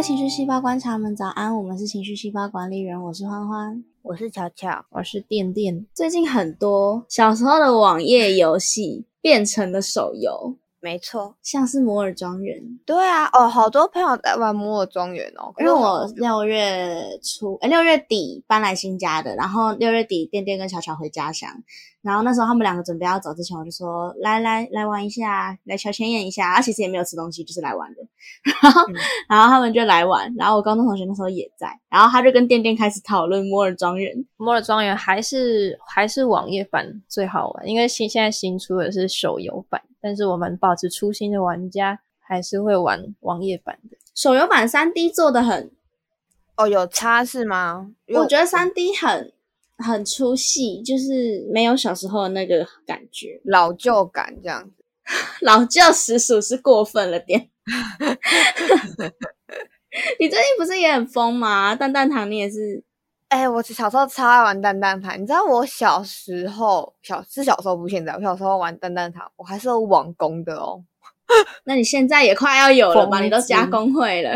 位情绪细胞观察们早安，我们是情绪细胞管理员，我是欢欢，我是巧巧，我是电电。最近很多小时候的网页游戏变成了手游，没错，像是摩尔庄园。对啊，哦，好多朋友在玩摩尔庄园哦，因为我六月初，哎，六月底搬来新家的，然后六月底电电跟巧巧回家乡。然后那时候他们两个准备要走之前，我就说来来来玩一下，来乔前演一下。他其实也没有吃东西，就是来玩的。然后然后他们就来玩。然后我高中同学那时候也在。然后他就跟店店开始讨论摩尔庄园。摩尔庄园还是还是网页版最好玩，因为新现在新出的是手游版。但是我们保持初心的玩家还是会玩网页版的。手游版三 D 做的很哦，有差是吗？我觉得三 D 很。很出戏，就是没有小时候的那个感觉，老旧感这样子，老旧实属是过分了点。你最近不是也很疯吗？蛋蛋糖你也是？哎，我小时候超爱玩蛋蛋糖，你知道我小时候小是小时候不现在，我小时候玩蛋蛋糖，我还是有网工的哦。那你现在也快要有了吧？你都加工会了？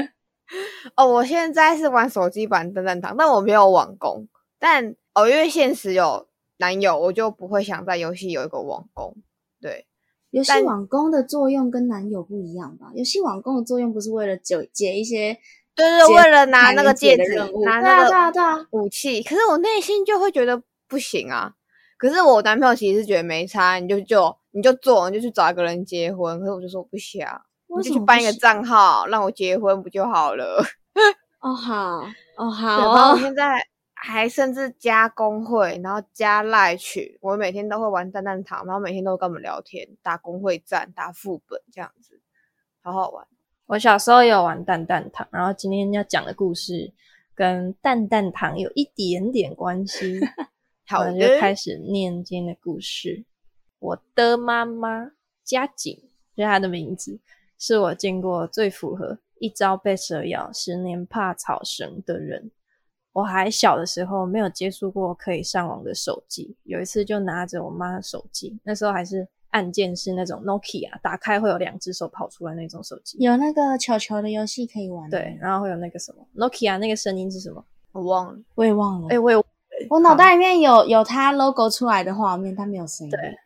哦，我现在是玩手机版蛋蛋糖，但我没有网工，但。哦，因为现实有男友，我就不会想在游戏有一个网工。对，游戏网工的作用跟男友不一样吧？游戏网工的作用不是为了解解一些，对对，为了拿那个戒指，拿那个武器。可是我内心就会觉得不行啊。可是我男朋友其实是觉得没差，你就就你就做，你就去找一个人结婚。可是我就说不想，你就去办一个账号让我结婚不就好了？哦好，哦好，然后我现在。还甚至加工会，然后加赖群，我每天都会玩蛋蛋糖，然后每天都跟我们聊天，打工会战，打副本这样子，好好玩。我小时候有玩蛋蛋糖，然后今天要讲的故事跟蛋蛋糖有一点点关系，好，我们就开始念今天的故事。我的妈妈佳景，是她的名字，是我见过最符合一朝被蛇咬，十年怕草绳的人。我还小的时候没有接触过可以上网的手机，有一次就拿着我妈的手机，那时候还是按键是那种 Nokia，打开会有两只手跑出来那种手机，有那个球球的游戏可以玩。对，然后会有那个什么 Nokia 那个声音是什么？我忘了，我也忘了。哎，我也我脑袋里面有有它 logo 出来的画面，但没有声音。对，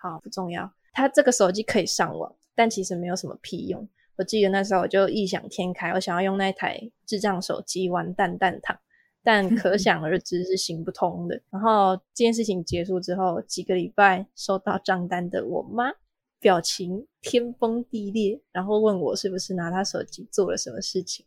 好不重要。它这个手机可以上网，但其实没有什么屁用。我记得那时候我就异想天开，我想要用那台智障手机玩蛋蛋糖。但可想而知是行不通的。然后这件事情结束之后，几个礼拜收到账单的我妈，表情天崩地裂，然后问我是不是拿她手机做了什么事情。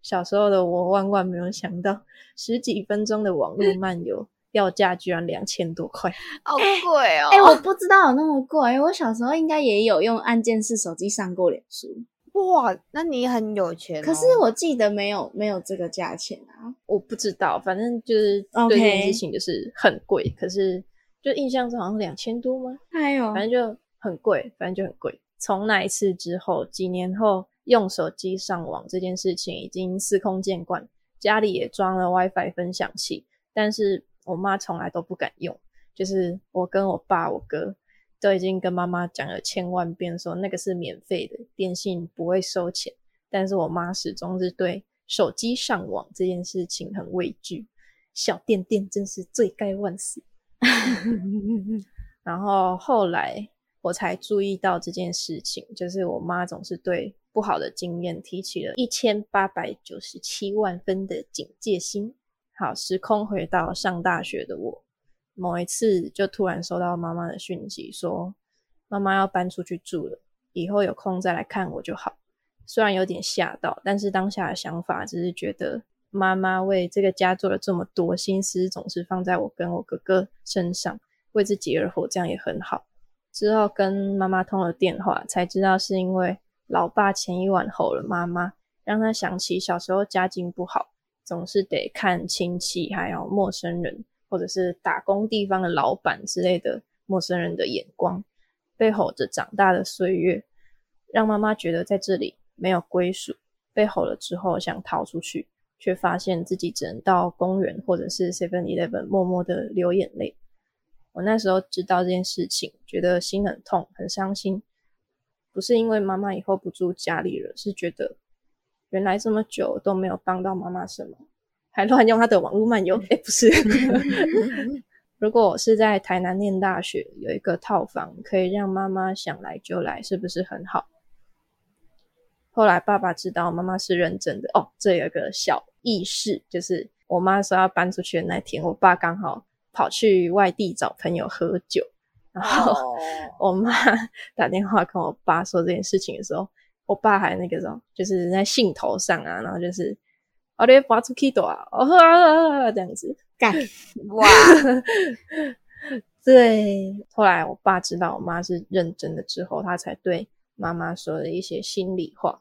小时候的我万万没有想到，十几分钟的网络漫游要价居然两千多块，好贵哦！哎，我不知道有那么贵。我小时候应该也有用按键式手机上过脸书。哇，那你很有钱。可是我记得没有没有这个价钱啊，我不知道，反正就是对这件事情就是很贵。可是就印象中好像两千多吗？哎呦，反正就很贵，反正就很贵。从那一次之后，几年后用手机上网这件事情已经司空见惯，家里也装了 WiFi 分享器，但是我妈从来都不敢用，就是我跟我爸、我哥。都已经跟妈妈讲了千万遍，说那个是免费的，电信不会收钱。但是我妈始终是对手机上网这件事情很畏惧。小电电真是罪该万死。然后后来我才注意到这件事情，就是我妈总是对不好的经验提起了一千八百九十七万分的警戒心。好，时空回到上大学的我。某一次，就突然收到妈妈的讯息，说妈妈要搬出去住了，以后有空再来看我就好。虽然有点吓到，但是当下的想法只是觉得妈妈为这个家做了这么多，心思总是放在我跟我哥哥身上，为自己而活，这样也很好。之后跟妈妈通了电话，才知道是因为老爸前一晚吼了妈妈，让她想起小时候家境不好，总是得看亲戚还有陌生人。或者是打工地方的老板之类的陌生人的眼光，被吼着长大的岁月，让妈妈觉得在这里没有归属。被吼了之后想逃出去，却发现自己只能到公园或者是 Seven Eleven 默默的流眼泪。我那时候知道这件事情，觉得心很痛，很伤心。不是因为妈妈以后不住家里了，是觉得原来这么久都没有帮到妈妈什么，还乱用他的网络漫游。哎，不是，如果我是在台南念大学，有一个套房可以让妈妈想来就来，是不是很好？后来爸爸知道妈妈是认真的哦，这有个小意识，就是我妈说要搬出去的那天，我爸刚好跑去外地找朋友喝酒，然后 我妈打电话跟我爸说这件事情的时候，我爸还那个时候就是在兴头上啊，然后就是我得发出 K 多啊，哦这样子干 哇，对。后来我爸知道我妈是认真的之后，他才对。妈妈说了一些心里话。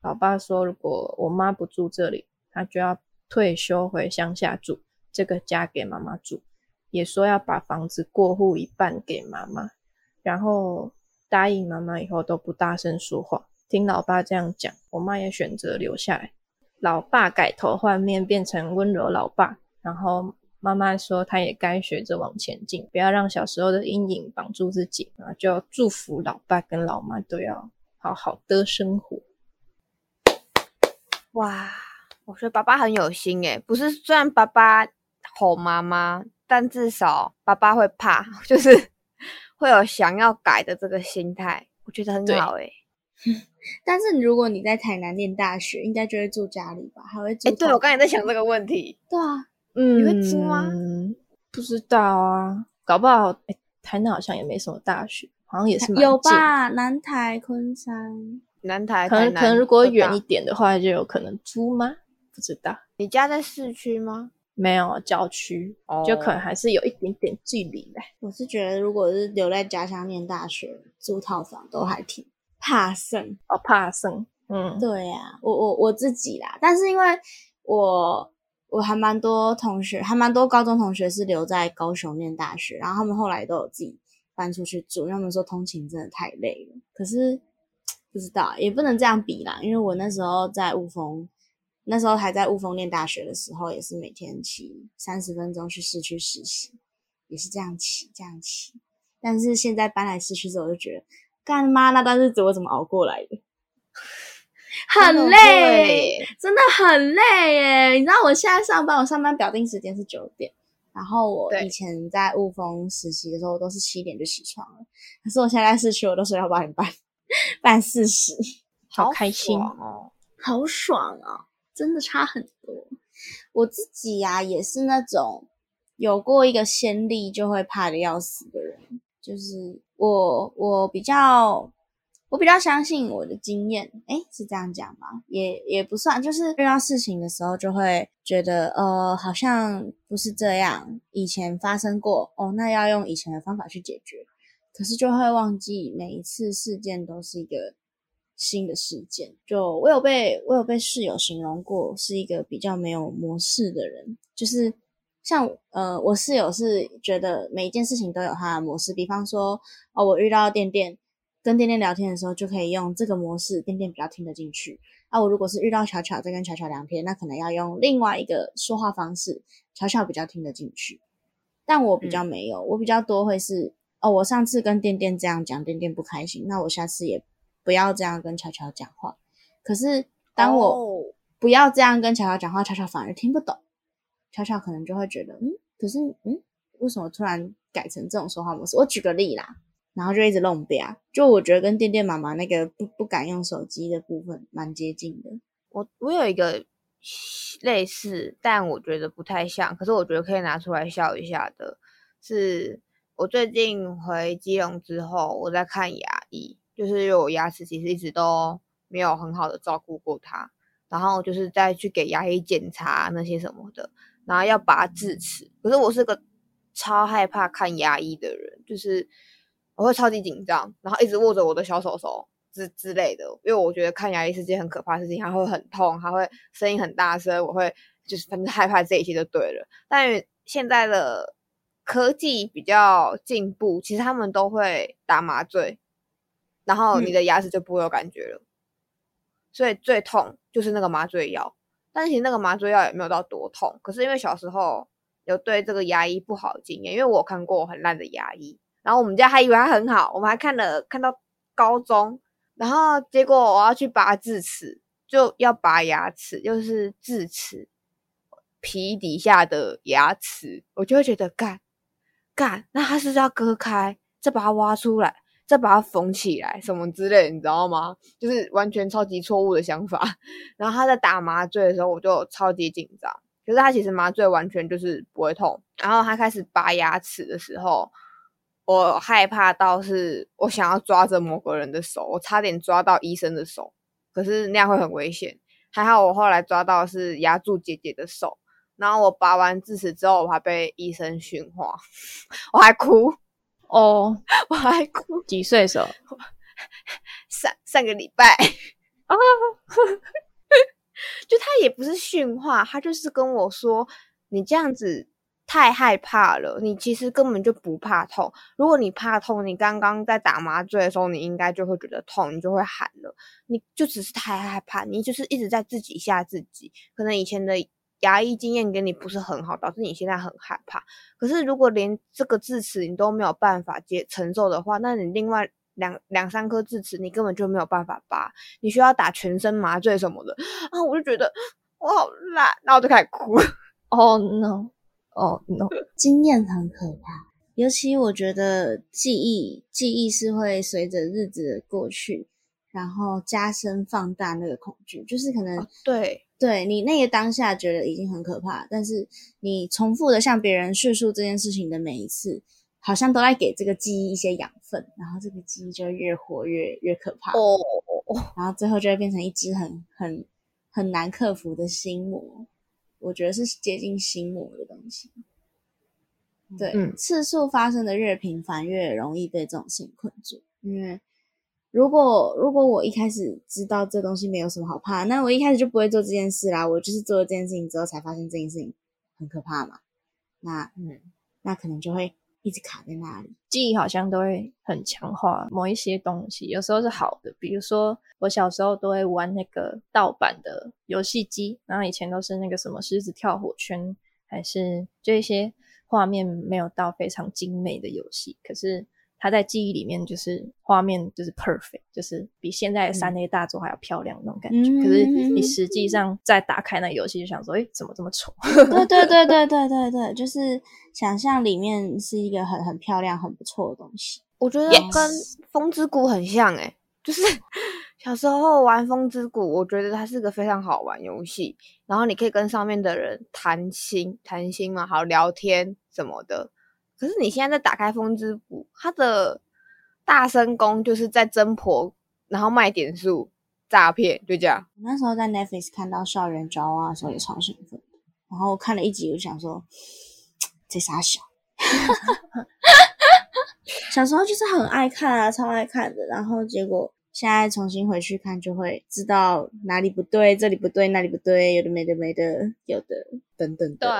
老爸说，如果我妈不住这里，他就要退休回乡下住，这个家给妈妈住。也说要把房子过户一半给妈妈，然后答应妈妈以后都不大声说话。听老爸这样讲，我妈也选择留下来。老爸改头换面，变成温柔老爸，然后。妈妈说，她也该学着往前进，不要让小时候的阴影绑住自己啊！就祝福老爸跟老妈都要好好的生活。哇，我觉得爸爸很有心诶，不是虽然爸爸吼妈妈，但至少爸爸会怕，就是会有想要改的这个心态，我觉得很好诶。但是如果你在台南念大学，应该就会住家里吧？还会住？哎，对我刚才在想这个问题。对啊。嗯，你会租吗？不知道啊，搞不好哎，台南好像也没什么大学，好像也是有吧？南台、昆山、南台，可能可能如果远一点的话，就有可能租吗？不知道。你家在市区吗？没有，郊区，就可能还是有一点点距离的。我是觉得，如果是留在家乡念大学，租套房都还挺怕生哦，怕生。嗯，对呀，我我我自己啦，但是因为我。我还蛮多同学，还蛮多高中同学是留在高雄念大学，然后他们后来都有自己搬出去住。他们说通勤真的太累了，可是不知道也不能这样比啦，因为我那时候在雾峰，那时候还在雾峰念大学的时候，也是每天骑三十分钟去市区实习，也是这样骑这样骑。但是现在搬来市区之后，我就觉得干妈那段日子我怎么熬过来的？很累，真的很累耶！你知道我现在上班，我上班表定时间是九点，然后我以前在雾峰实习的时候都是七点就起床了，可是我现在市区我都睡到八点半，半四十，好开心哦，好爽啊！真的差很多。我自己呀，也是那种有过一个先例就会怕的要死的人，就是我，我比较。我比较相信我的经验，诶是这样讲吗？也也不算，就是遇到事情的时候，就会觉得，呃，好像不是这样，以前发生过，哦，那要用以前的方法去解决，可是就会忘记每一次事件都是一个新的事件。就我有被我有被室友形容过，是一个比较没有模式的人，就是像呃，我室友是觉得每一件事情都有他的模式，比方说，哦，我遇到店店。跟店店聊天的时候，就可以用这个模式，店店比较听得进去。那我如果是遇到巧巧在跟巧巧聊天，那可能要用另外一个说话方式，巧巧比较听得进去。但我比较没有，我比较多会是哦，我上次跟店店这样讲，店店不开心，那我下次也不要这样跟巧巧讲话。可是当我不要这样跟巧巧讲话，巧巧反而听不懂，巧巧可能就会觉得，嗯，可是嗯，为什么突然改成这种说话模式？我举个例啦。然后就一直弄啊，就我觉得跟电电妈妈那个不不敢用手机的部分蛮接近的。我我有一个类似，但我觉得不太像，可是我觉得可以拿出来笑一下的，是我最近回基隆之后，我在看牙医，就是因为我牙齿其实一直都没有很好的照顾过它，然后就是再去给牙医检查那些什么的，然后要拔智齿，可是我是个超害怕看牙医的人，就是。我会超级紧张，然后一直握着我的小手手之之类的，因为我觉得看牙医是件很可怕的事情，它会很痛，还会声音很大声，我会就是反正害怕这一切就对了。但现在的科技比较进步，其实他们都会打麻醉，然后你的牙齿就不会有感觉了。所以最痛就是那个麻醉药，但是其实那个麻醉药也没有到多痛。可是因为小时候有对这个牙医不好的经验，因为我看过很烂的牙医。然后我们家还以为他很好，我们还看了看到高中，然后结果我要去拔智齿，就要拔牙齿，就是智齿皮底下的牙齿，我就会觉得干干，那他是不是要割开，再把它挖出来，再把它缝起来，什么之类，你知道吗？就是完全超级错误的想法。然后他在打麻醉的时候，我就超级紧张。可是他其实麻醉完全就是不会痛。然后他开始拔牙齿的时候，我害怕到是我想要抓着某个人的手，我差点抓到医生的手，可是那样会很危险。还好我后来抓到是压住姐姐的手。然后我拔完智齿之后，我还被医生训话，我还哭哦，我还哭。几岁时候？上上个礼拜啊，就他也不是训话，他就是跟我说：“你这样子太害怕了，你其实根本就不怕痛。如果你怕痛，你刚刚在打麻醉的时候，你应该就会觉得痛，你就会喊了。你就只是太害怕，你就是一直在自己吓自己。可能以前的。”牙医经验给你不是很好，导致你现在很害怕。可是如果连这个智齿你都没有办法接承受的话，那你另外两两三颗智齿你根本就没有办法拔，你需要打全身麻醉什么的啊！我就觉得我好烂，然后我就开始哭。Oh no! Oh no! 经验很可怕，尤其我觉得记忆记忆是会随着日子的过去，然后加深放大那个恐惧，就是可能对。对你那个当下觉得已经很可怕，但是你重复的向别人叙述这件事情的每一次，好像都在给这个记忆一些养分，然后这个记忆就越活越越可怕哦，然后最后就会变成一只很很很难克服的心魔，我觉得是接近心魔的东西。对，次数发生的越频繁，越容易被这种事情困住，因为。如果如果我一开始知道这东西没有什么好怕，那我一开始就不会做这件事啦。我就是做了这件事情之后，才发现这件事情很可怕嘛。那嗯，那可能就会一直卡在那里。记忆好像都会很强化某一些东西，有时候是好的，比如说我小时候都会玩那个盗版的游戏机，然后以前都是那个什么狮子跳火圈，还是就一些画面没有到非常精美的游戏，可是。它在记忆里面就是画面就是 perfect，就是比现在的三 A 大作还要漂亮那种感觉。可是你实际上再打开那游戏，就想说，哎，怎么这么丑？对对对对对对对，就是想象里面是一个很很漂亮、很不错的东西。我觉得跟《风之谷》很像，哎，就是 小时候玩《风之谷》，我觉得它是个非常好玩游戏。然后你可以跟上面的人谈心，谈心嘛，好聊天什么的。可是你现在在打开风之谷，它的大声功就是在增婆，然后卖点数诈骗，就这样。我那时候在 Netflix 看到校园招啊的时候也超兴奋，然后看了一集，我想说这傻小，小时候就是很爱看啊，超爱看的，然后结果。现在重新回去看，就会知道哪里不对，这里不对，那里不对，有的没的没的，有的等等。对，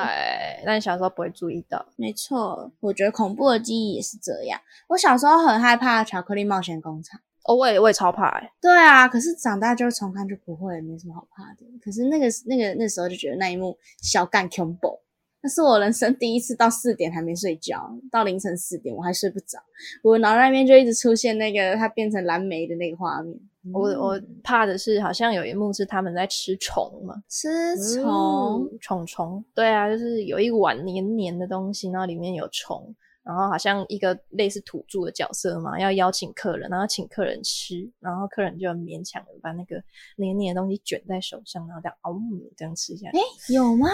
但小时候不会注意到。没错，我觉得恐怖的记忆也是这样。我小时候很害怕《巧克力冒险工厂》，哦，我也我也超怕哎。对啊，可是长大就重看就不会，没什么好怕的。可是那个那个那时候就觉得那一幕小干 combo。那是我人生第一次到四点还没睡觉，到凌晨四点我还睡不着，我脑袋里面就一直出现那个它变成蓝莓的那个画面。我我怕的是好像有一幕是他们在吃虫嘛，吃虫虫虫，对啊，就是有一碗黏黏的东西，然后里面有虫，然后好像一个类似土著的角色嘛，要邀请客人，然后请客人吃，然后客人就勉强的把那个黏黏的东西卷在手上，然后这样哦这样吃下去。哎，有吗？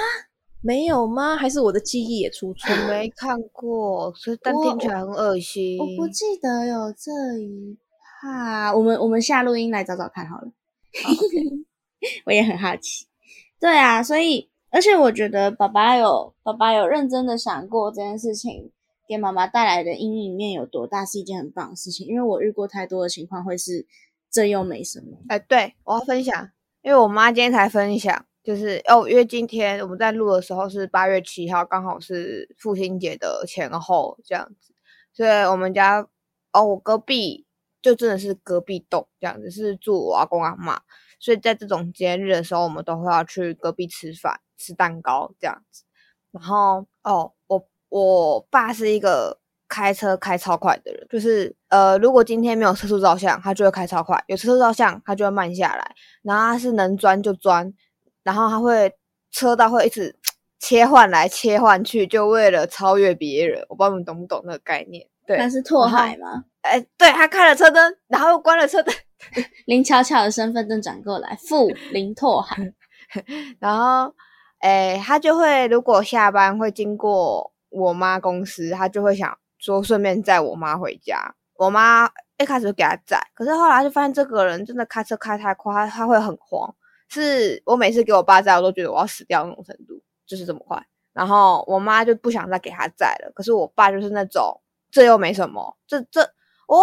没有吗？还是我的记忆也出错？没看过，所以但听起来很恶心。我不记得有这一趴。我们我们下录音来找找看好了。我也很好奇。对啊，所以而且我觉得爸爸有爸爸有认真的想过这件事情给妈妈带来的阴影面有多大，是一件很棒的事情。因为我遇过太多的情况，会是这又没什么。哎，对我要分享，因为我妈今天才分享。就是哦，因为今天我们在录的时候是八月七号，刚好是父亲节的前后这样子，所以我们家哦，我隔壁就真的是隔壁栋这样子，是住我阿公阿妈，所以在这种节日的时候，我们都会要去隔壁吃饭、吃蛋糕这样子。然后哦，我我爸是一个开车开超快的人，就是呃，如果今天没有车速照相，他就会开超快；有车速照相，他就会慢下来。然后他是能钻就钻，然后他会车道会一直 切换来切换去，就为了超越别人。我不知道你们懂不懂那个概念？对，那是拓海吗？哎，对他开了车灯，然后又关了车灯。林巧巧的身份证转过来，副林拓海。然后，哎，他就会如果下班会经过我妈公司，他就会想说顺便载我妈回家。我妈一开始就给他载，可是后来就发现这个人真的开车开太快，他会很慌。是我每次给我爸载，我都觉得我要死掉那种程度，就是这么快。然后我妈就不想再给他载了，可是我爸就是那种这又没什么，这这我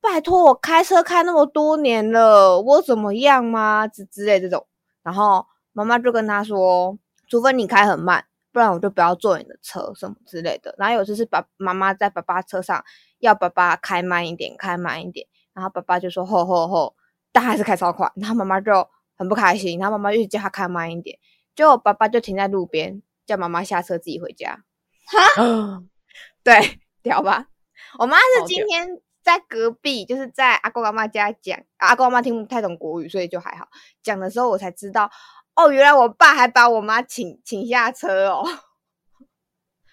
拜托我开车开那么多年了，我怎么样吗？之之类这种，然后。妈妈就跟他说：“除非你开很慢，不然我就不要坐你的车什么之类的。”然后有次是爸妈妈在爸爸车上要爸爸开慢一点，开慢一点，然后爸爸就说：“吼吼吼！”但还是开超快，然后妈妈就很不开心，然后妈妈就叫他开慢一点，结果爸爸就停在路边，叫妈妈下车自己回家。哈，对，屌吧？我妈是今天在隔壁，就是在阿公阿妈家讲，阿公阿妈听不太懂国语，所以就还好。讲的时候我才知道。哦，原来我爸还把我妈请请下车哦！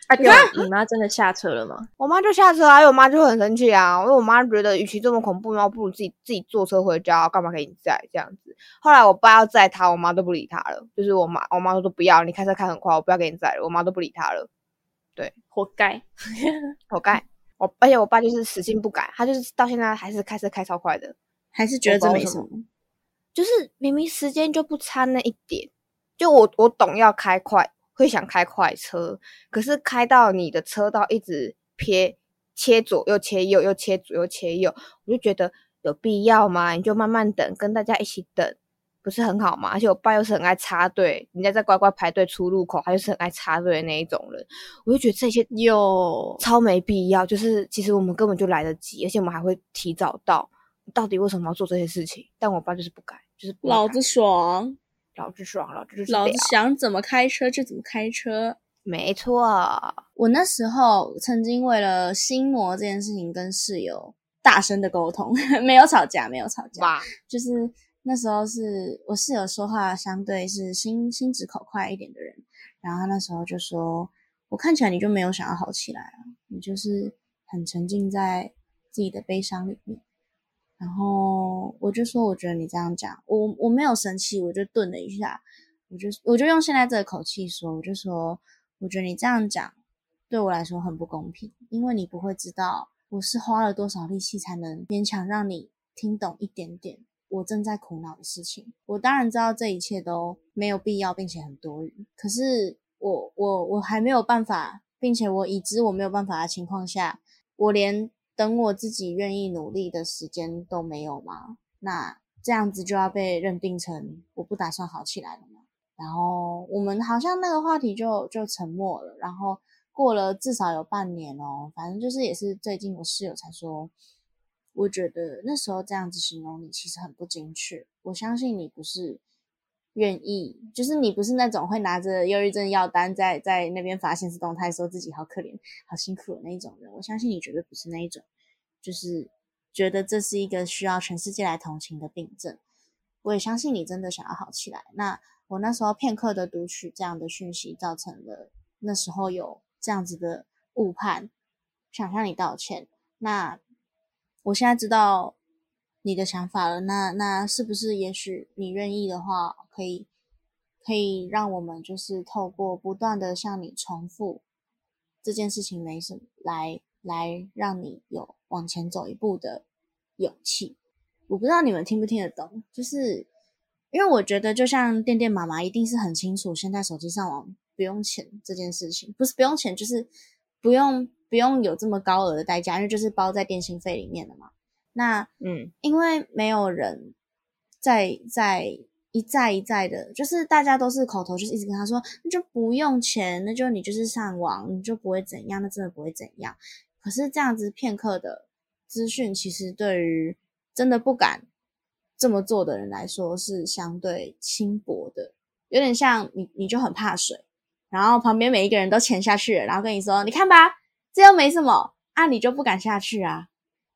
啊，对，你妈真的下车了吗？我妈就下车啊，因为我妈就很生气啊，因为我妈觉得与其这么恐怖，那不如自己自己坐车回家，干嘛给你载这样子？后来我爸要载她，我妈都不理他了，就是我妈，我妈说不要，你开车开很快，我不要给你载了，我妈都不理他了。对，活该，活该！我而且我爸就是死性不改，他就是到现在还是开车开超快的，还是觉得这没什么。就是明明时间就不差那一点，就我我懂要开快，会想开快车，可是开到你的车道一直撇切左右切右，又切左右切右，我就觉得有必要吗？你就慢慢等，跟大家一起等，不是很好吗？而且我爸又是很爱插队，人家在乖乖排队出入口，他就是很爱插队的那一种人，我就觉得这些又超没必要。就是其实我们根本就来得及，而且我们还会提早到，到底为什么要做这些事情？但我爸就是不改。就是老子爽，老子爽，老子就是老子想怎么开车就怎么开车，没错。我那时候曾经为了心魔这件事情跟室友大声的沟通，没有吵架，没有吵架，就是那时候是我室友说话相对是心心直口快一点的人，然后他那时候就说，我看起来你就没有想要好起来啊，你就是很沉浸在自己的悲伤里面。然后我就说，我觉得你这样讲，我我没有生气，我就顿了一下，我就我就用现在这个口气说，我就说，我觉得你这样讲对我来说很不公平，因为你不会知道我是花了多少力气才能勉强让你听懂一点点我正在苦恼的事情。我当然知道这一切都没有必要，并且很多余，可是我我我还没有办法，并且我已知我没有办法的情况下，我连。等我自己愿意努力的时间都没有吗？那这样子就要被认定成我不打算好起来了吗？然后我们好像那个话题就就沉默了。然后过了至少有半年哦，反正就是也是最近我室友才说，我觉得那时候这样子形容你其实很不精确。我相信你不是。愿意，就是你不是那种会拿着忧郁症药单在在那边发现实动态，说自己好可怜、好辛苦的那一种人。我相信你绝对不是那一种，就是觉得这是一个需要全世界来同情的病症。我也相信你真的想要好起来。那我那时候片刻的读取这样的讯息，造成了那时候有这样子的误判，想向你道歉。那我现在知道。你的想法了，那那是不是也许你愿意的话，可以可以让我们就是透过不断的向你重复这件事情没什么，来来让你有往前走一步的勇气。我不知道你们听不听得懂，就是因为我觉得就像电电妈妈一定是很清楚，现在手机上网不用钱这件事情，不是不用钱，就是不用不用有这么高额的代价，因为就是包在电信费里面的嘛。那嗯，因为没有人在在一再一再的，就是大家都是口头，就是一直跟他说，那就不用钱，那就你就是上网，你就不会怎样，那真的不会怎样。可是这样子片刻的资讯，其实对于真的不敢这么做的人来说，是相对轻薄的，有点像你你就很怕水，然后旁边每一个人都潜下去了，然后跟你说，你看吧，这又没什么。啊，你就不敢下去啊？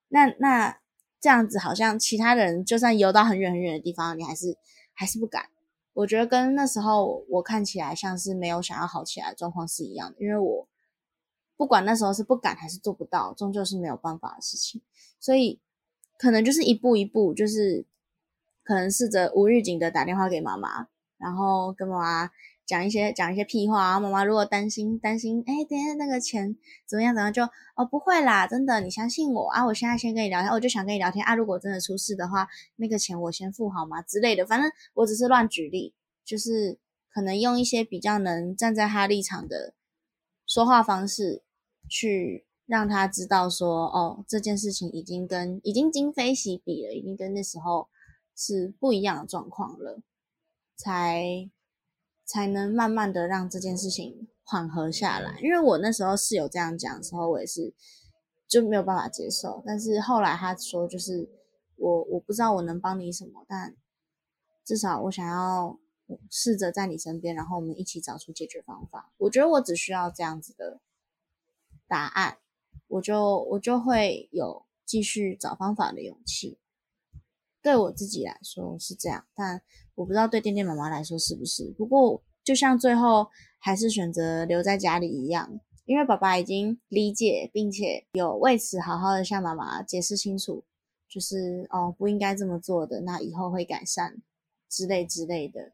那那这样子好像其他人就算游到很远很远的地方，你还是还是不敢。我觉得跟那时候我看起来像是没有想要好起来的状况是一样的，因为我不管那时候是不敢还是做不到，终究是没有办法的事情，所以可能就是一步一步，就是可能试着无预警的打电话给妈妈，然后跟妈妈讲一些讲一些屁话啊。妈妈如果担心担心，哎，等下那个钱怎么样怎么样，就哦不会啦，真的，你相信我啊，我现在先跟你聊天，我就想跟你聊天啊。如果真的出事的话，那个钱我先付好吗之类的，反正我只是乱举例，就是可能用一些比较能站在他立场的说话方式。去让他知道说，哦，这件事情已经跟已经今非昔比了，已经跟那时候是不一样的状况了，才才能慢慢的让这件事情缓和下来。因为我那时候室友这样讲的时候，我也是就没有办法接受。但是后来他说，就是我我不知道我能帮你什么，但至少我想要试着在你身边，然后我们一起找出解决方法。我觉得我只需要这样子的。答案，我就我就会有继续找方法的勇气。对我自己来说是这样，但我不知道对店店妈妈来说是不是。不过就像最后还是选择留在家里一样，因为爸爸已经理解，并且有为此好好的向妈妈解释清楚，就是哦不应该这么做的，那以后会改善之类之类的，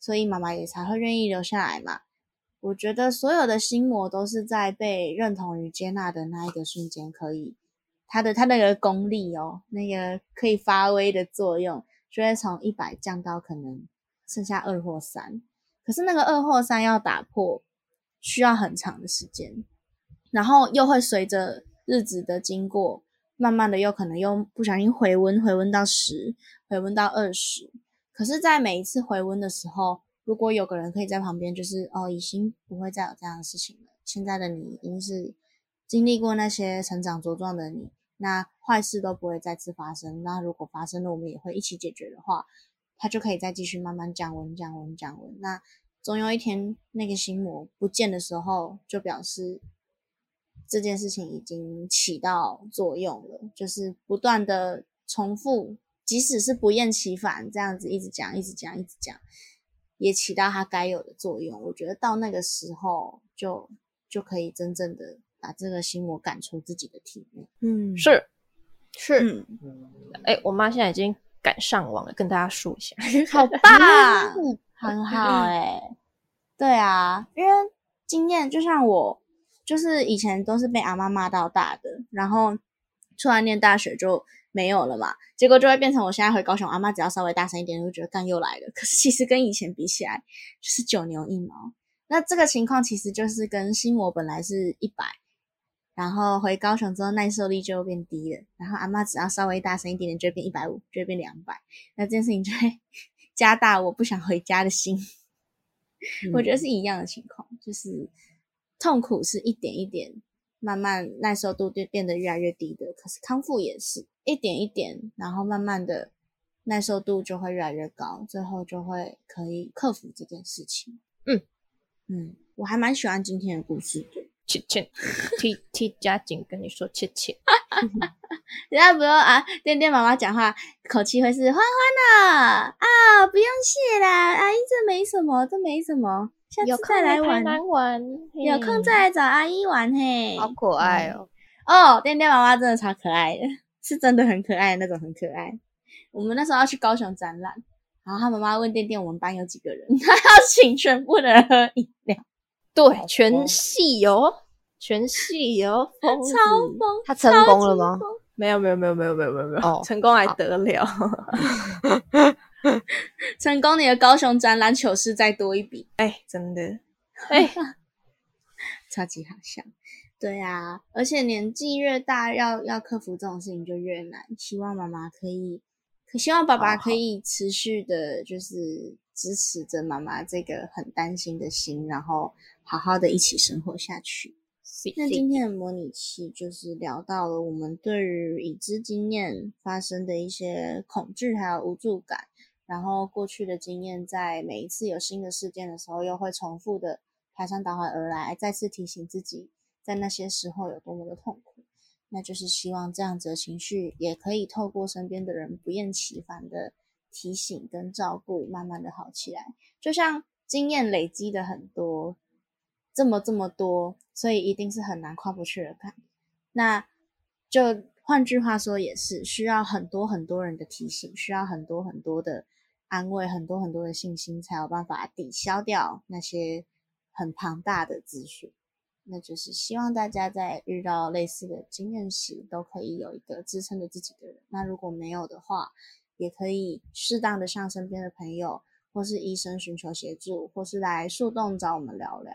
所以妈妈也才会愿意留下来嘛。我觉得所有的心魔都是在被认同与接纳的那一个瞬间，可以，它的它那个功力哦，那个可以发威的作用，就会从一百降到可能剩下二或三。可是那个二或三要打破，需要很长的时间，然后又会随着日子的经过，慢慢的又可能又不小心回温，回温到十，回温到二十。可是，在每一次回温的时候，如果有个人可以在旁边，就是哦，已经不会再有这样的事情了。现在的你已经是经历过那些成长茁壮的你，那坏事都不会再次发生。那如果发生了，我们也会一起解决的话，它就可以再继续慢慢降温、降温、降温。那总有一天那个心魔不见的时候，就表示这件事情已经起到作用了，就是不断的重复，即使是不厌其烦这样子一直讲、一直讲、一直讲。也起到它该有的作用，我觉得到那个时候就就可以真正的把这个心魔赶出自己的体内。嗯，是是，哎，我妈现在已经赶上网了，跟大家说一下，好 棒，很好哎。对啊，因为经验就像我，就是以前都是被阿妈骂到大的，然后出来念大学就。没有了嘛，结果就会变成我现在回高雄，阿妈只要稍微大声一点，就觉得干又来了。可是其实跟以前比起来，就是九牛一毛。那这个情况其实就是跟心魔本来是一百，然后回高雄之后耐受力就变低了，然后阿妈只要稍微大声一点点，就变一百五，就会变两百。那这件事情就会 加大我不想回家的心。我觉得是一样的情况，就是痛苦是一点一点。慢慢耐受度就变得越来越低的，可是康复也是一点一点，然后慢慢的耐受度就会越来越高，最后就会可以克服这件事情。嗯嗯，我还蛮喜欢今天的故事的。切切，T T 加紧跟你说切切，人家不用啊，店店妈妈讲话口气会是欢欢呐啊，不用谢啦，阿姨这没什么，这没什么。下次再来玩，有空再来找阿姨玩嘿，好可爱哦！哦，店店妈妈真的超可爱的，是真的很可爱的那种，很可爱。我们那时候要去高雄展览，然后他妈妈问店店我们班有几个人，他要请全部的人喝饮料，对，全系哦，全系哦，超疯，他成功了吗？没有，没有，没有，没有，没有，没有，没有，成功还得了。成功，你的高雄展览糗事再多一笔，哎，真的，哎，超级好笑，对啊，而且年纪越大，要要克服这种事情就越难。希望妈妈可以，可希望爸爸可以持续的，就是支持着妈妈这个很担心的心，然后好好的一起生活下去。那今天的模拟器就是聊到了我们对于已知经验发生的一些恐惧还有无助感。然后过去的经验，在每一次有新的事件的时候，又会重复的排山倒海而来，再次提醒自己，在那些时候有多么的痛苦。那就是希望这样子的情绪也可以透过身边的人不厌其烦的提醒跟照顾，慢慢的好起来。就像经验累积的很多，这么这么多，所以一定是很难跨不去的坎。那就换句话说，也是需要很多很多人的提醒，需要很多很多的安慰，很多很多的信心，才有办法抵消掉那些很庞大的资讯。那就是希望大家在遇到类似的经验时，都可以有一个支撑着自己的人。那如果没有的话，也可以适当的向身边的朋友或是医生寻求协助，或是来树洞找我们聊聊，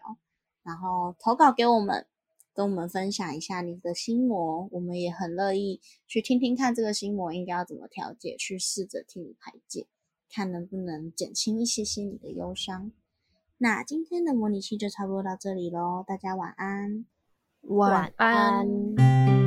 然后投稿给我们，跟我们分享一下你的心魔，我们也很乐意去听听看这个心魔应该要怎么调节，去试着替你排解，看能不能减轻一些些你的忧伤。那今天的模拟器就差不多到这里喽，大家晚安，晚安。